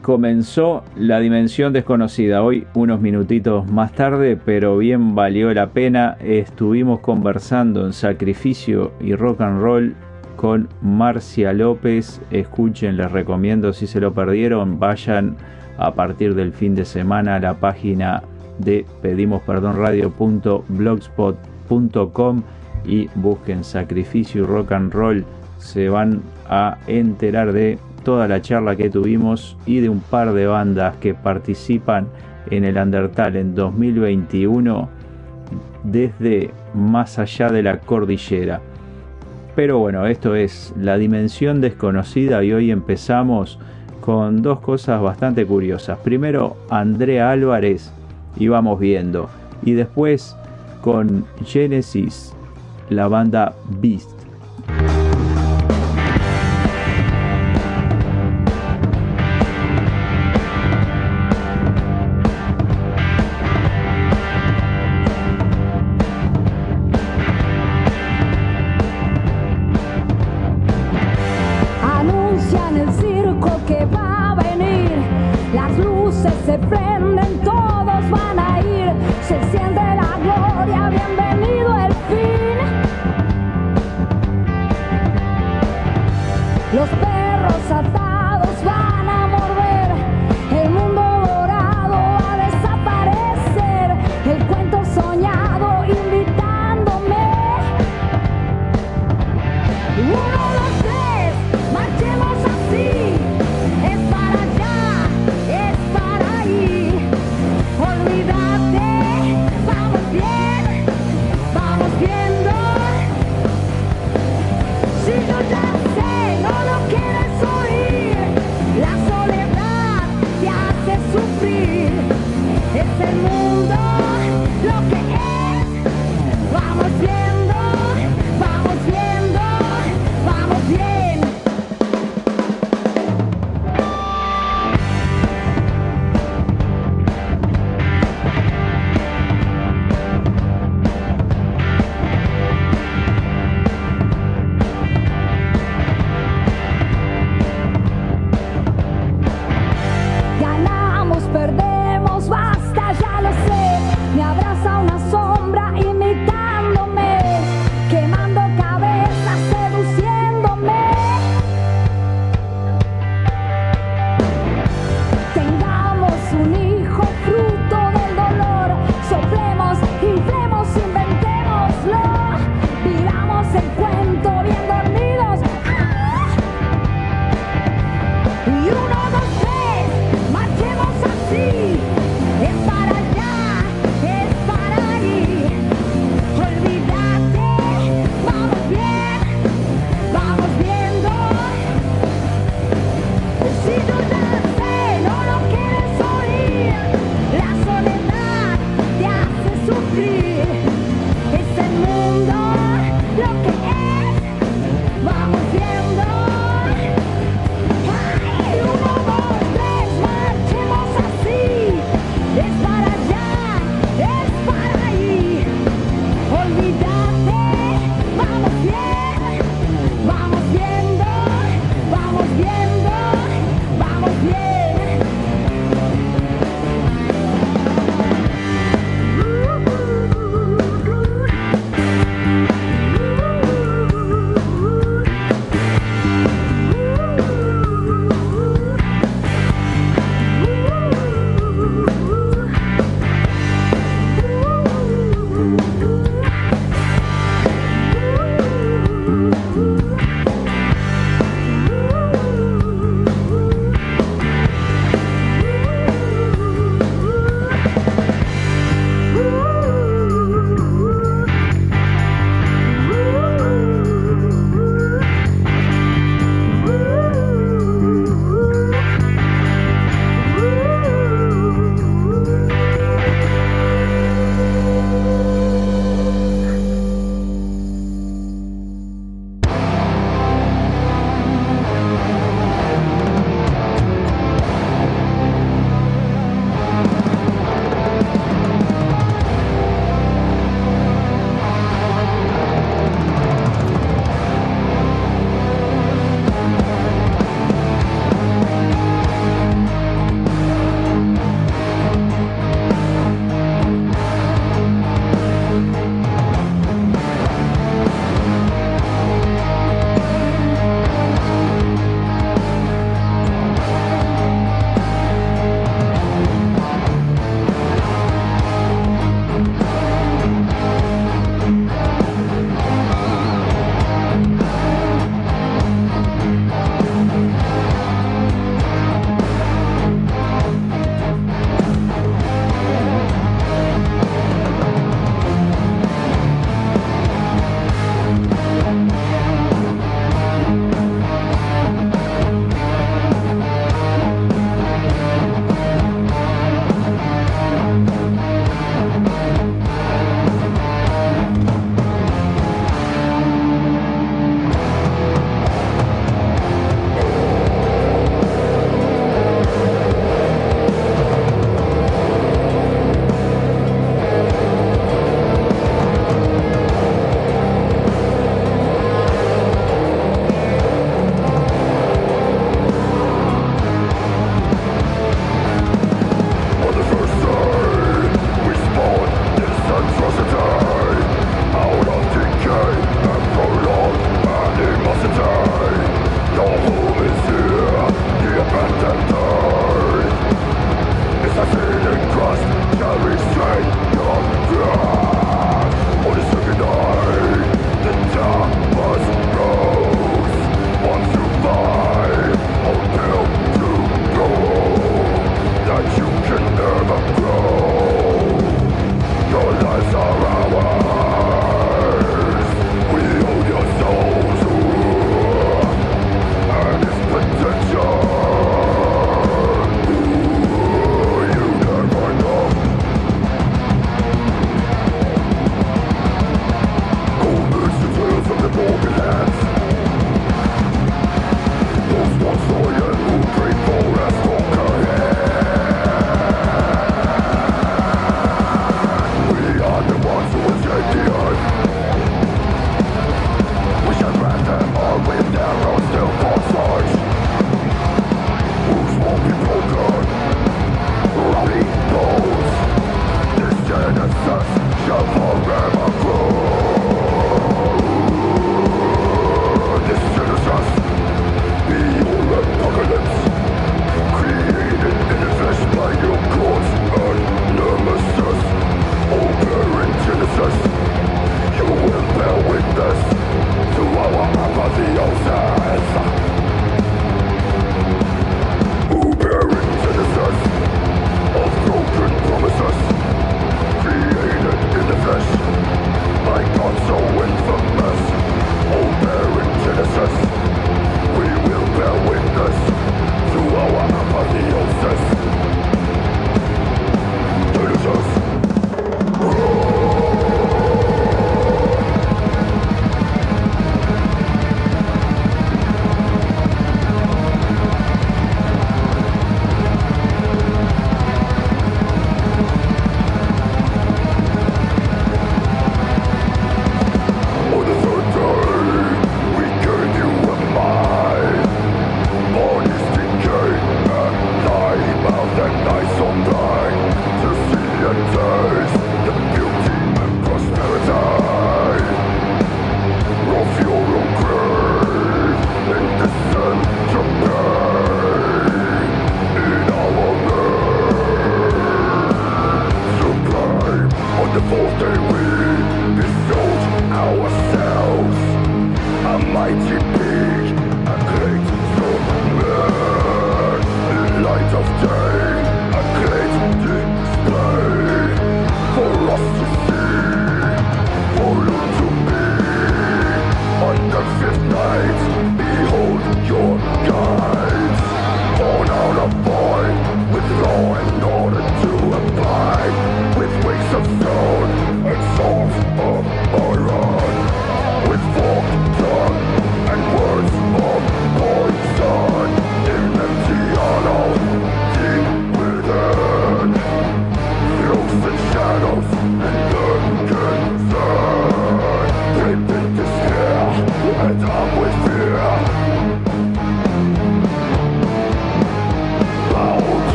Comenzó la dimensión desconocida. Hoy unos minutitos más tarde, pero bien valió la pena. Estuvimos conversando en sacrificio y rock and roll con Marcia López. Escuchen, les recomiendo si se lo perdieron, vayan a partir del fin de semana a la página de pedimosperdonradio.blogspot.com y busquen sacrificio y rock and roll. Se van a enterar de toda la charla que tuvimos y de un par de bandas que participan en el Undertale en 2021 desde más allá de la cordillera. Pero bueno, esto es la dimensión desconocida y hoy empezamos con dos cosas bastante curiosas. Primero, Andrea Álvarez y vamos viendo. Y después con Genesis, la banda Beast.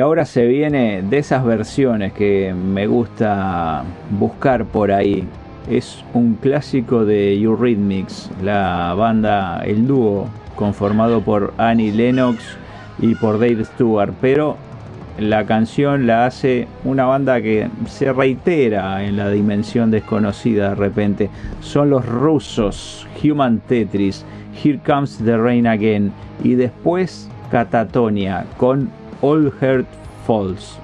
Ahora se viene de esas versiones que me gusta buscar por ahí. Es un clásico de Eurythmics, la banda, el dúo conformado por Annie Lennox y por Dave Stewart, pero la canción la hace una banda que se reitera en la dimensión desconocida de repente. Son los rusos, Human Tetris, Here Comes the Rain Again y después Catatonia con All Heart Falls.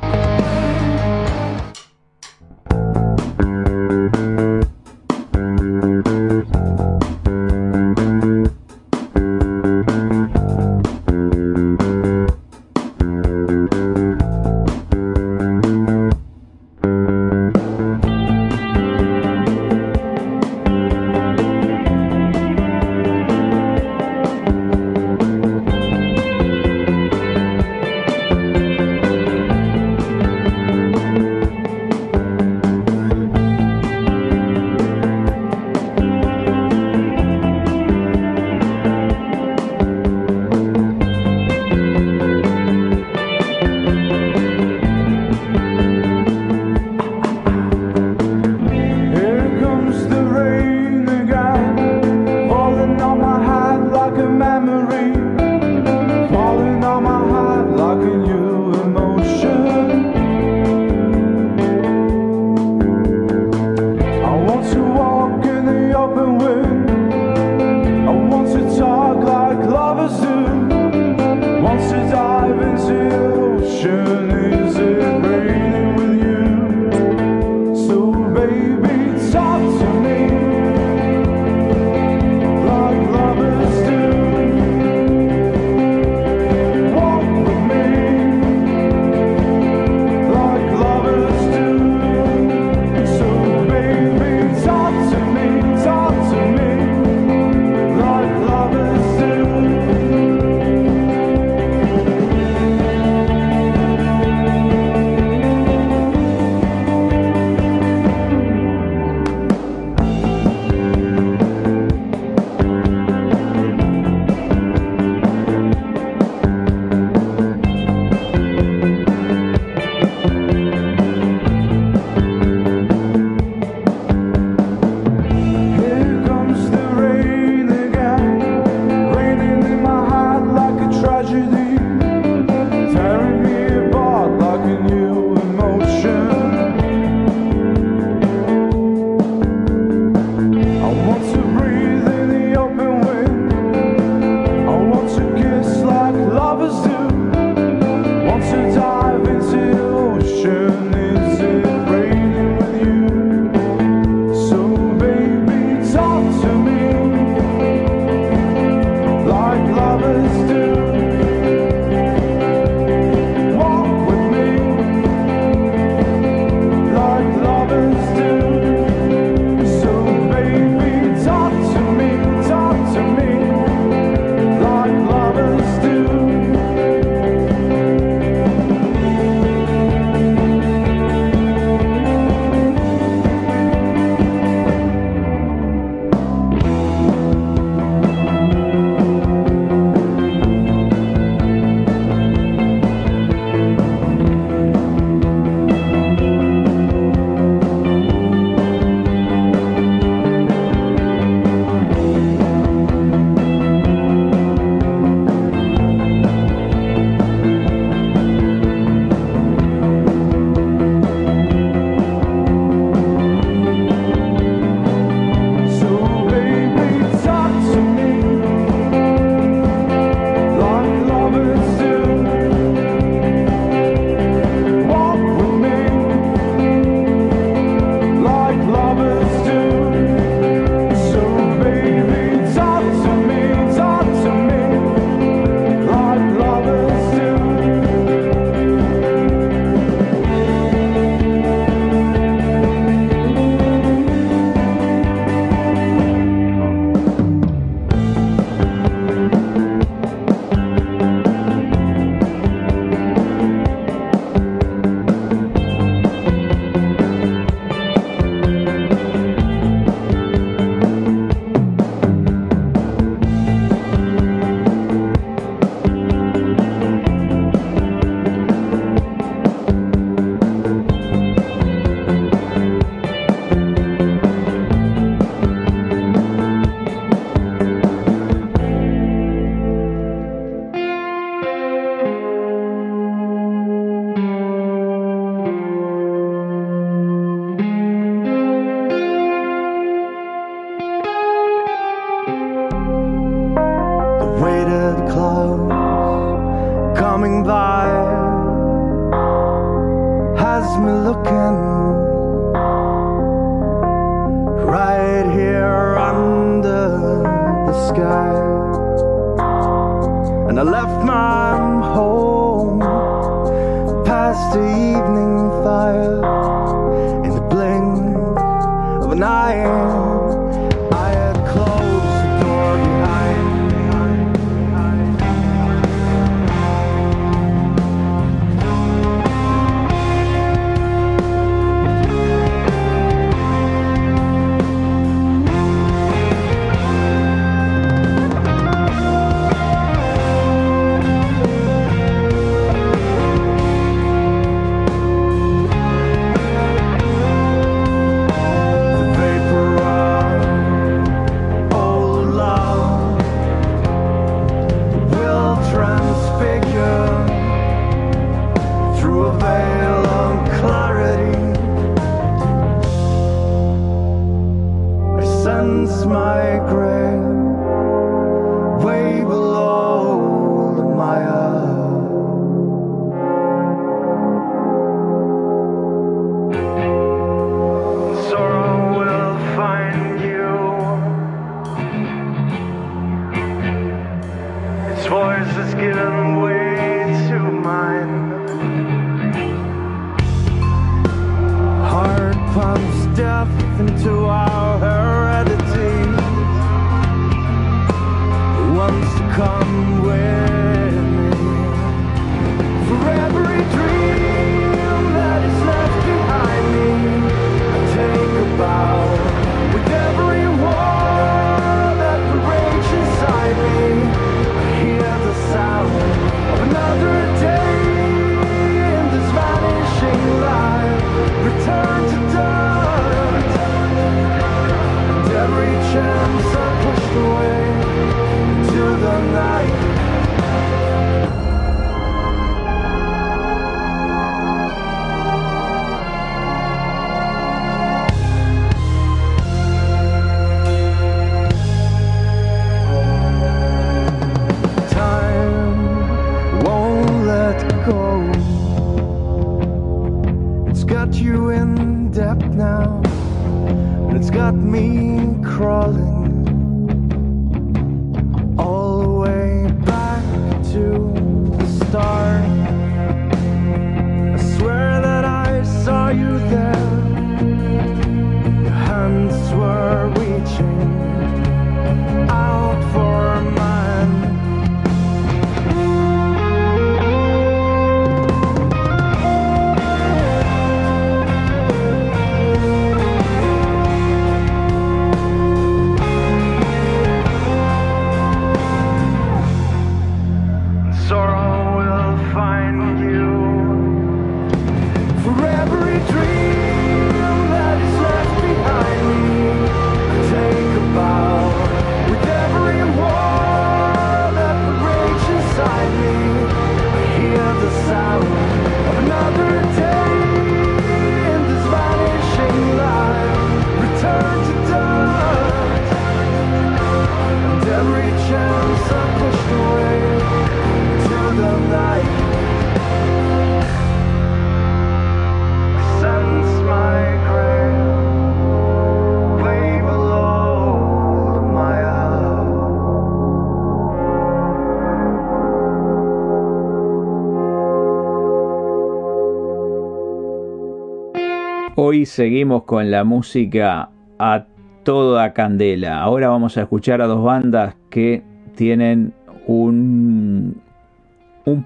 Hoy seguimos con la música a toda candela. Ahora vamos a escuchar a dos bandas que tienen un,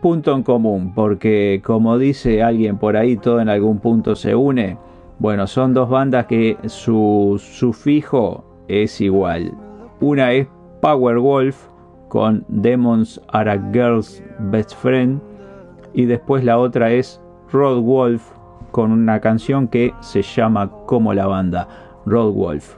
punto en común, porque como dice alguien por ahí, todo en algún punto se une. Bueno, son dos bandas que su sufijo es igual. Una es Powerwolf con Demons Are a Girl's Best Friend y después la otra es Road Wolf con una canción que se llama como la banda, Road Wolf.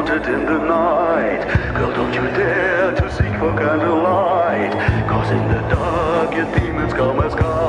haunted in the night. Girl, don't you dare to seek for candlelight. Cause in the dark your demons come as God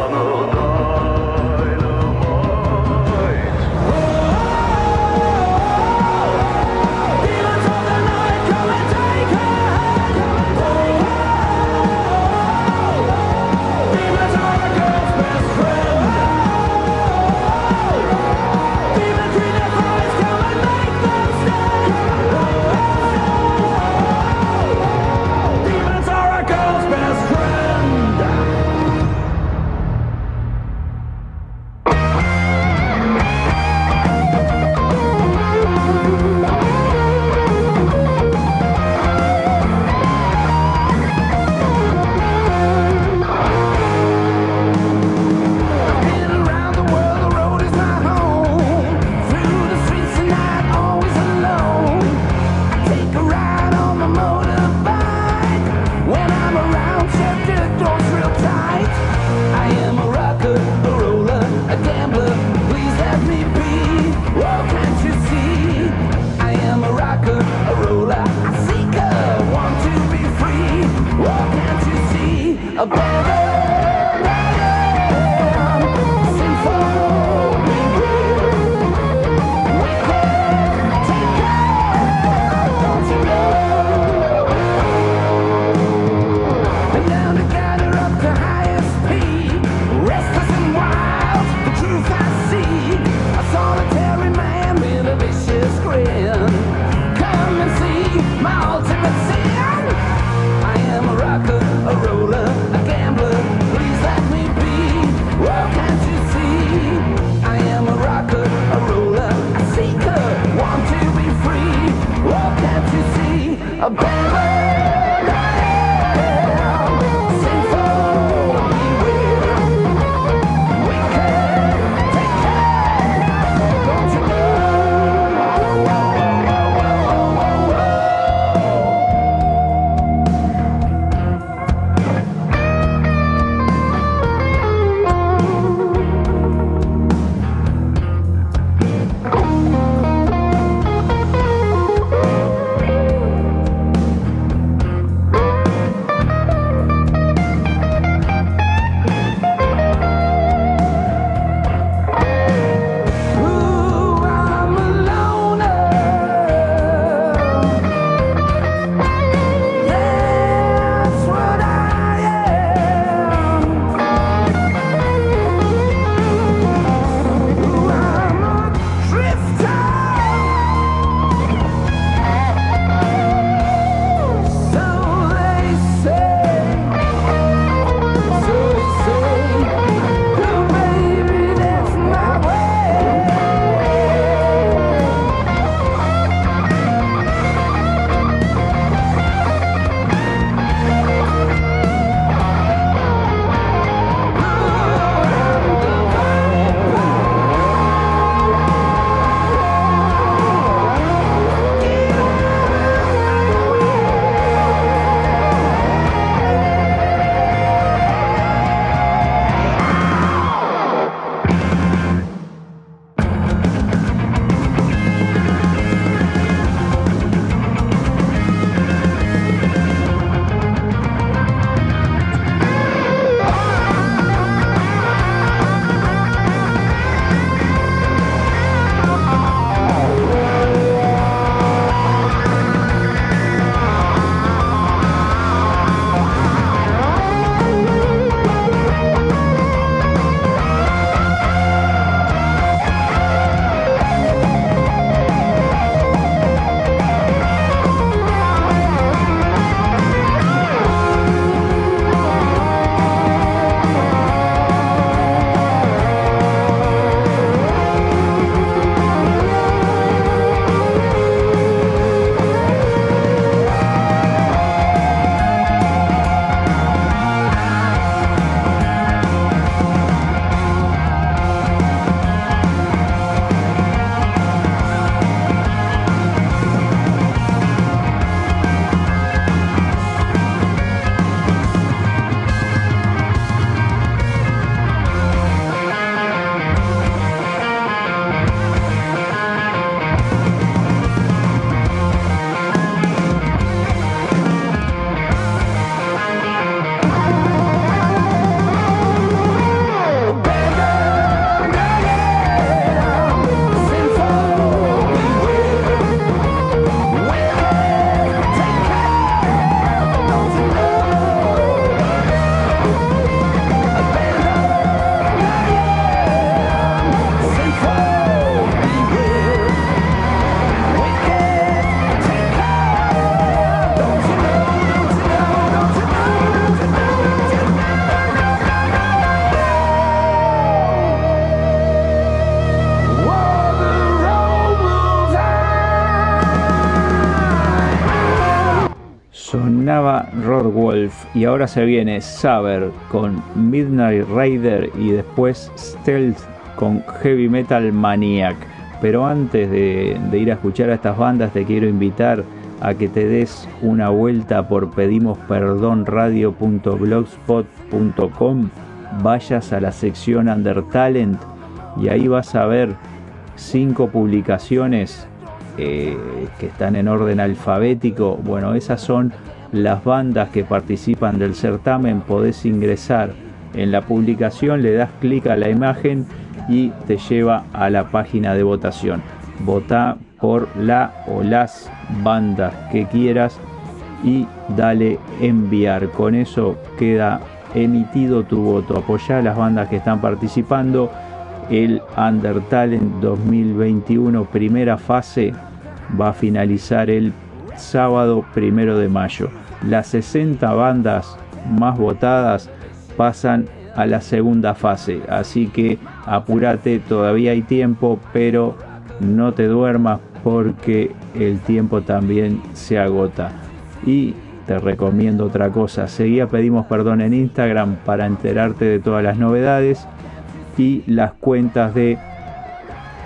about Y ahora se viene Saber con Midnight Rider y después Stealth con Heavy Metal Maniac. Pero antes de, ir a escuchar a estas bandas te quiero invitar a que te des una vuelta por pedimosperdonradio.blogspot.com, vayas a la sección Under Talent y ahí vas a ver cinco publicaciones eh, que están en orden alfabético. Bueno, esas son las bandas que participan del certamen. Podés ingresar en la publicación, le das clic a la imagen y te lleva a la página de votación. Vota por la o las bandas que quieras y dale enviar. Con eso queda emitido tu voto. Apoya a las bandas que están participando. El Undertalent 2021 primera fase va a finalizar el sábado primero de mayo. Las 60 bandas más votadas pasan a la segunda fase. Así que apúrate, todavía hay tiempo, pero no te duermas porque el tiempo también se agota. Y te recomiendo otra cosa, seguía Pedimos Perdón en Instagram para enterarte de todas las novedades y las cuentas de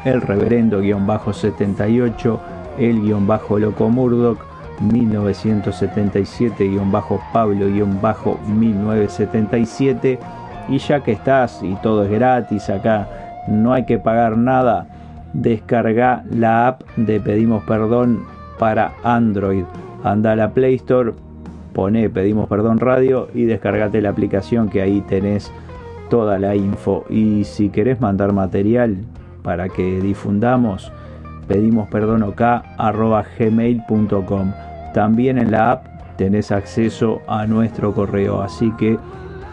el reverendo-78, el guion bajo loco Murdoch, 1977-Pablo-1977 y ya que estás y todo es gratis acá, no hay que pagar nada, descarga la app de Pedimos Perdón para Android. Anda a la Play Store, pone Pedimos Perdón Radio y descargate la aplicación que ahí tenés toda la info. Y si querés mandar material para que difundamos, pedimos perdón gmail.com. También en la app tenés acceso a nuestro correo, así que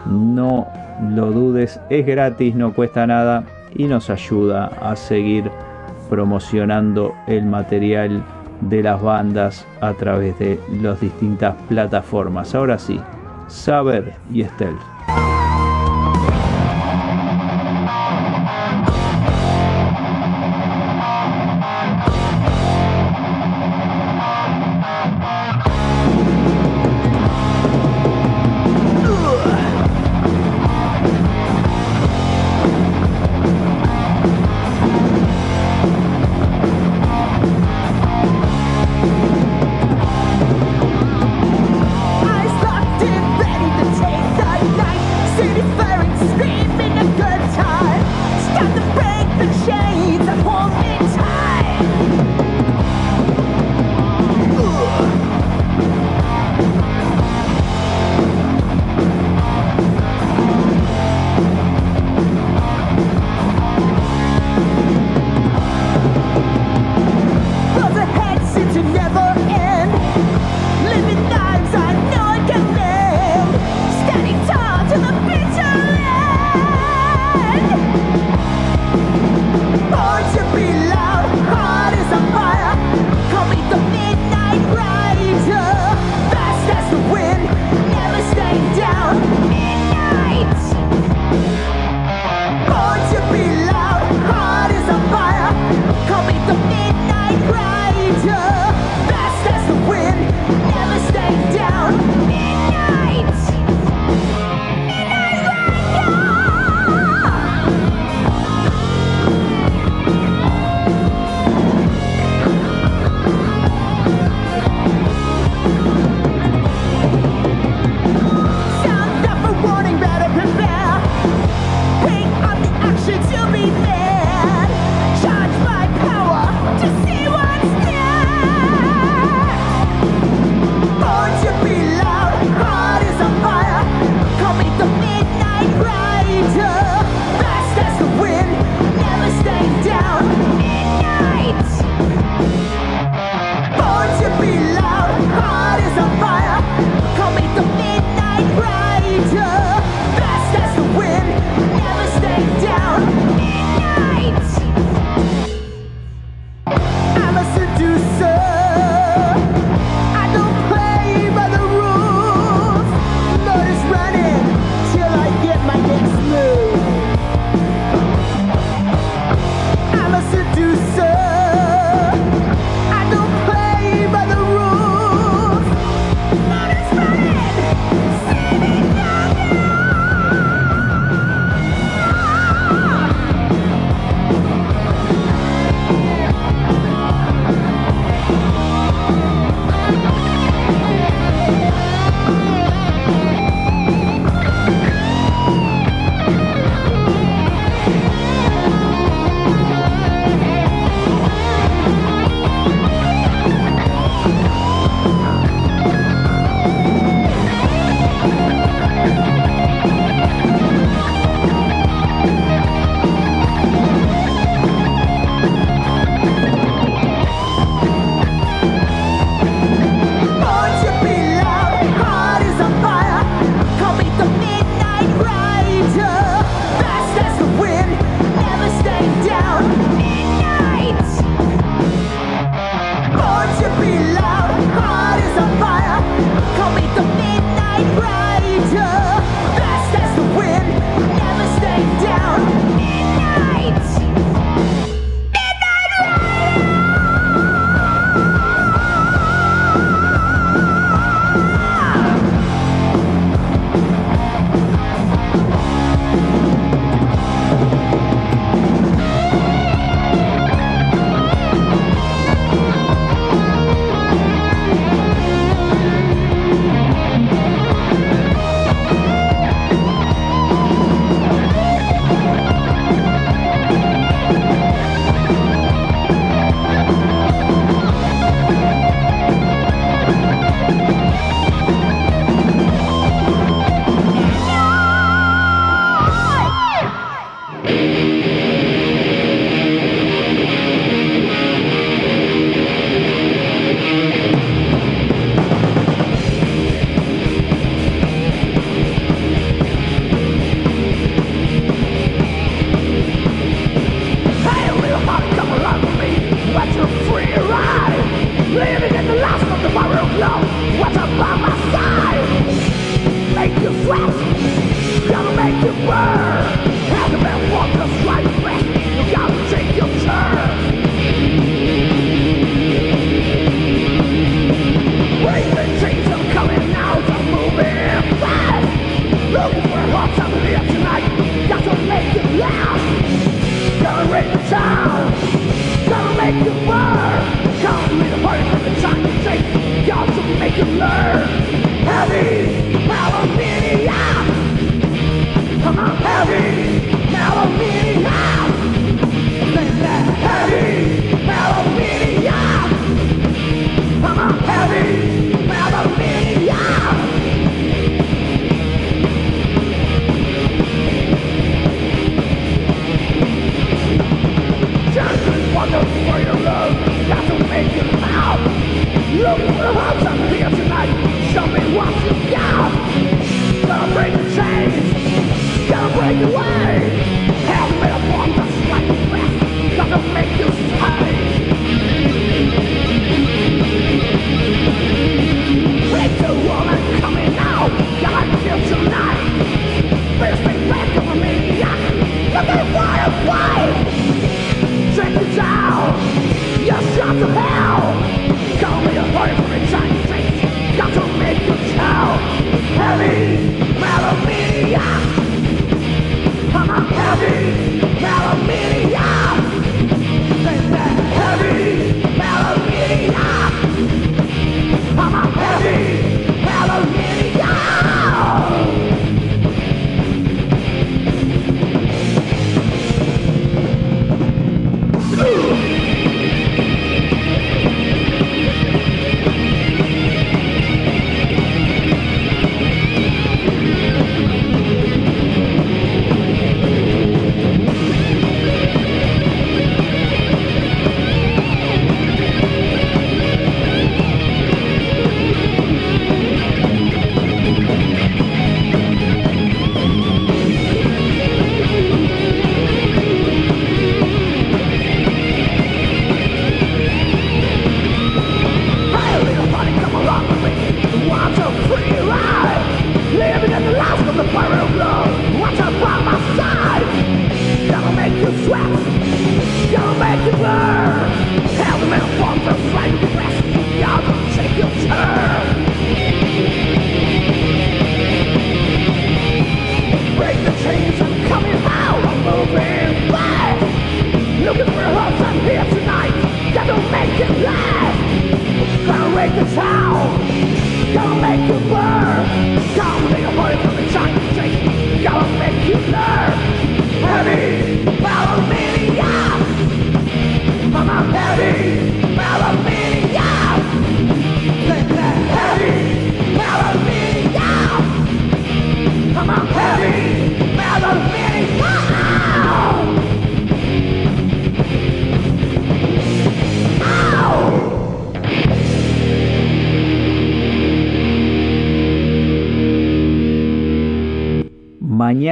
no lo dudes, es gratis, no cuesta nada y nos ayuda a seguir promocionando el material de las bandas a través de las distintas plataformas. Ahora sí, Saber y Estel.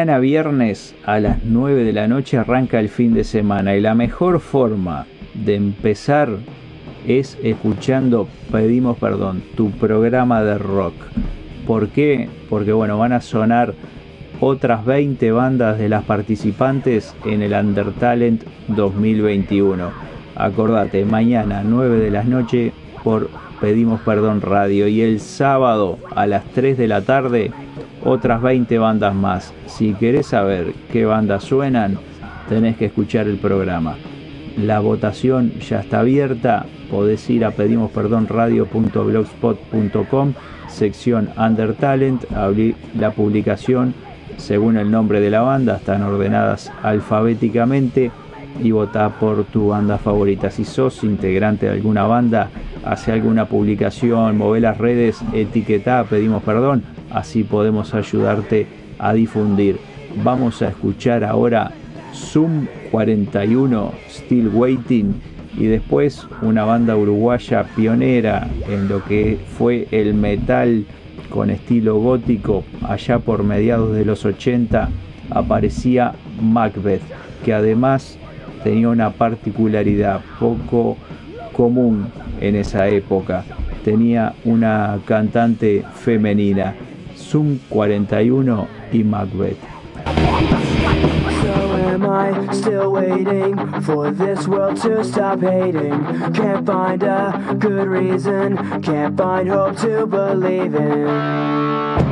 Mañana viernes a las 9 de la noche arranca el fin de semana y la mejor forma de empezar es escuchando Pedimos Perdón, tu programa de rock. ¿Por qué? Porque bueno, van a sonar otras 20 bandas de las participantes en el Undertalent 2021. Acordate, mañana 9 de la noche por Pedimos Perdón Radio y el sábado a las 3 de la tarde otras 20 bandas más. Si querés saber qué bandas suenan, tenés que escuchar el programa. La votación ya está abierta, podés ir a pedimosperdonradio.blogspot.com, sección Under Talent, abrir la publicación según el nombre de la banda, están ordenadas alfabéticamente y votá por tu banda favorita. Si sos integrante de alguna banda, hace alguna publicación, move las redes, etiquetá, pedimos perdón, así podemos ayudarte a difundir. Vamos a escuchar ahora Zoom 41, Still Waiting, y después una banda uruguaya pionera en lo que fue el metal con estilo gótico. Allá por mediados de los 80 aparecía Macbeth que además tenía una particularidad poco común en esa época. Tenía una cantante femenina Zoom 41 y Macbeth So am I still waiting for this world to stop hating? Can't find a good reason, can't find hope to believe in.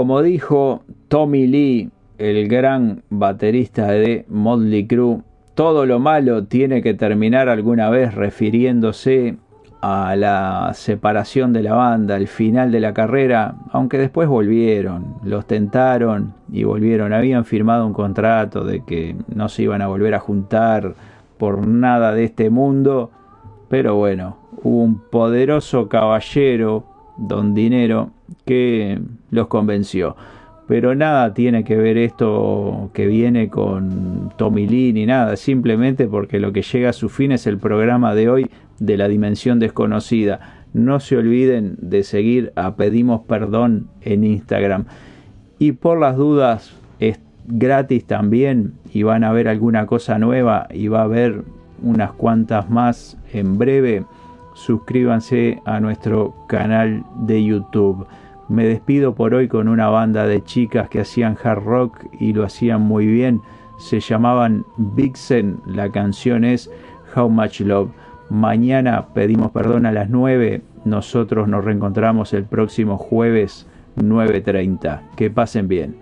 Como dijo Tommy Lee, el gran baterista de Motley Crue, todo lo malo tiene que terminar alguna vez refiriéndose a la separación de la banda, al final de la carrera, aunque después volvieron, los tentaron y volvieron, habían firmado un contrato de que no se iban a volver a juntar por nada de este mundo, pero bueno, hubo un poderoso caballero, don Dinero, que los convenció. Pero nada tiene que ver esto que viene con Tommy Lee ni nada, simplemente porque lo que llega a su fin es el programa de hoy de la dimensión desconocida. No se olviden de seguir a Pedimos Perdón en Instagram. Y por las dudas es gratis también y van a ver alguna cosa nueva y va a haber unas cuantas más en breve. Suscríbanse a nuestro canal de YouTube. Me despido por hoy con una banda de chicas que hacían hard rock y lo hacían muy bien. Se llamaban Vixen, la canción es How Much Love. Mañana pedimos perdón a las 9. Nosotros nos reencontramos el próximo jueves 9.30. Que pasen bien.